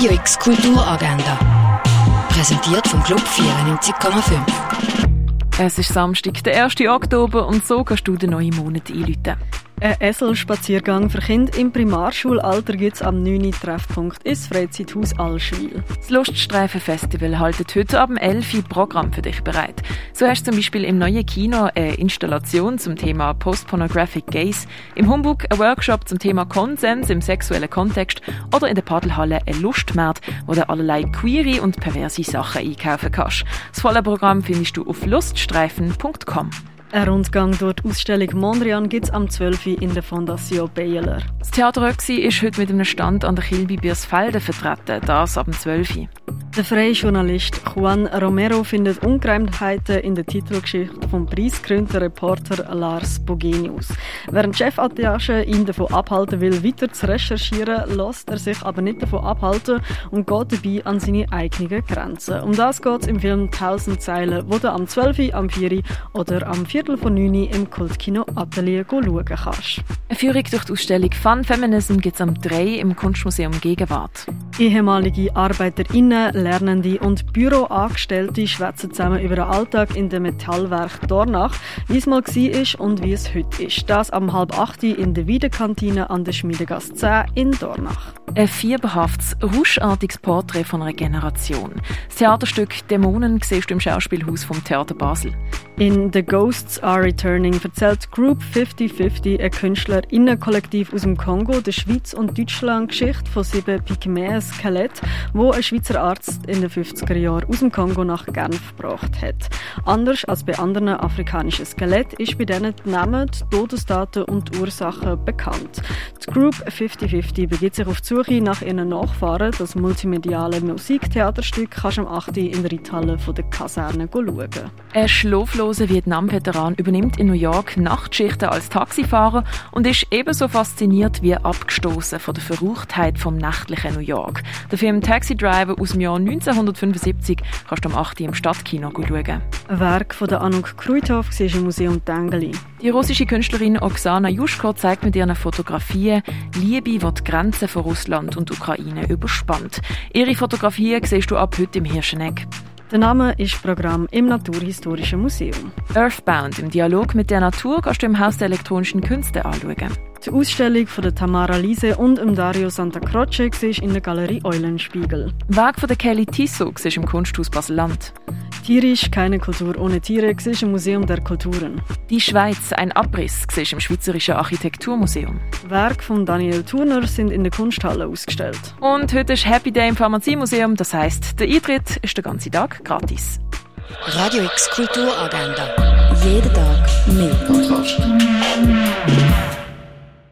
Radio X Kulturagenda. Präsentiert vom Club 94,5. Es ist Samstag, der 1. Oktober, und so kannst du den neuen Monat einläuten. Ein Esselspaziergang für Kinder im Primarschulalter gibt es am 9. Treffpunkt ins Freizeithaus Allschwil. Das Luststreifen-Festival haltet heute ab 11 Uhr Programm für dich bereit. So hast du zum Beispiel im neuen Kino eine Installation zum Thema Post-Pornographic Gaze, im Humbug ein Workshop zum Thema Konsens im sexuellen Kontext oder in der Padelhalle ein Lustmarkt, wo du allerlei queere und perverse Sachen einkaufen kannst. Das volle Programm findest du auf luststreifen.com. Ein Rundgang durch die Ausstellung Mondrian gibt es am 12. Uhr in der Fondation Baylor. Das Theater ist heute mit einem Stand an der Kilby Biersfelden vertreten, das ab dem 12. Uhr. Der freie Journalist Juan Romero findet Ungereimtheiten in der Titelgeschichte vom preisgekrönten Reporter Lars Bogenius. Während Chefattache ihn davon abhalten will, weiter zu recherchieren, lässt er sich aber nicht davon abhalten und geht dabei an seine eigenen Grenzen. Um das geht es im Film «1000 Zeilen», wo du am 12., am 4. oder am 4. von 9. im Kultkino Atelier schauen kannst. Eine Führung durch die Ausstellung «Fun Feminism» gibt es am 3. im Kunstmuseum Gegenwart. Ehemalige ArbeiterInnen, Lernende und Büroangestellte schwätzen zusammen über den Alltag in dem Metallwerk Dornach, wie es mal war und wie es heute ist. Das am halb acht in der Wiedekantine an der Schmiedegasse 10 in Dornach. Ein fieberhaftes, rauschartiges Porträt von einer Generation. Das Theaterstück «Dämonen» siehst du im Schauspielhaus vom Theater Basel. In The Ghosts Are Returning erzählt Group 5050, ein KünstlerInnenkollektiv aus dem Kongo, der Schweiz und Deutschland Geschichte von sieben Pygmäen-Skelett, wo ein Schweizer Arzt in den 50er Jahren aus dem Kongo nach Genf gebracht hat. Anders als bei anderen afrikanischen Skeletten ist bei denen die Namen, die Todesdaten und die Ursachen bekannt. Die Group 5050 begibt sich auf die Suche nach ihren Nachfahren. Das multimediale Musiktheaterstück kannst du am 8. in der Reithalle der Kaserne schauen. Ein schlafloser Vietnam-Veteran übernimmt in New York Nachtschichten als Taxifahrer und ist ebenso fasziniert wie abgestoßen von der Verruchtheit vom nächtlichen New York. Der Film Taxi Driver aus dem Jahr 1975 kannst du am 8. im Stadtkino schauen. Ein Werk von der Anuk Kruithoff war im Museum Tengeli. Die russische Künstlerin Oksana Juschko zeigt mit ihren Fotografien Liebe, die die Grenzen von Russland und Ukraine überspannt. Ihre Fotografien siehst du ab heute im Hirscheneck. Der Name ist Programm im Naturhistorischen Museum. Earthbound im Dialog mit der Natur kannst du im Haus der elektronischen Künste anschauen. Die Ausstellung von der Tamara Lise und dem Dario Santa Croce ist in der Galerie Eulenspiegel. Werk von der Kelly Tissot ist im Kunsthaus Basel-Land. Tierisch, keine Kultur ohne Tiere, ist im Museum der Kulturen. Die Schweiz, ein Abriss, ist im Schweizerischen Architekturmuseum. Werke von Daniel Turner sind in der Kunsthalle ausgestellt. Und heute ist Happy Day im Pharmaziemuseum, das heißt, der Eintritt ist den ganzen Tag gratis. Radio X Kulturagenda. Jeden Tag mehr.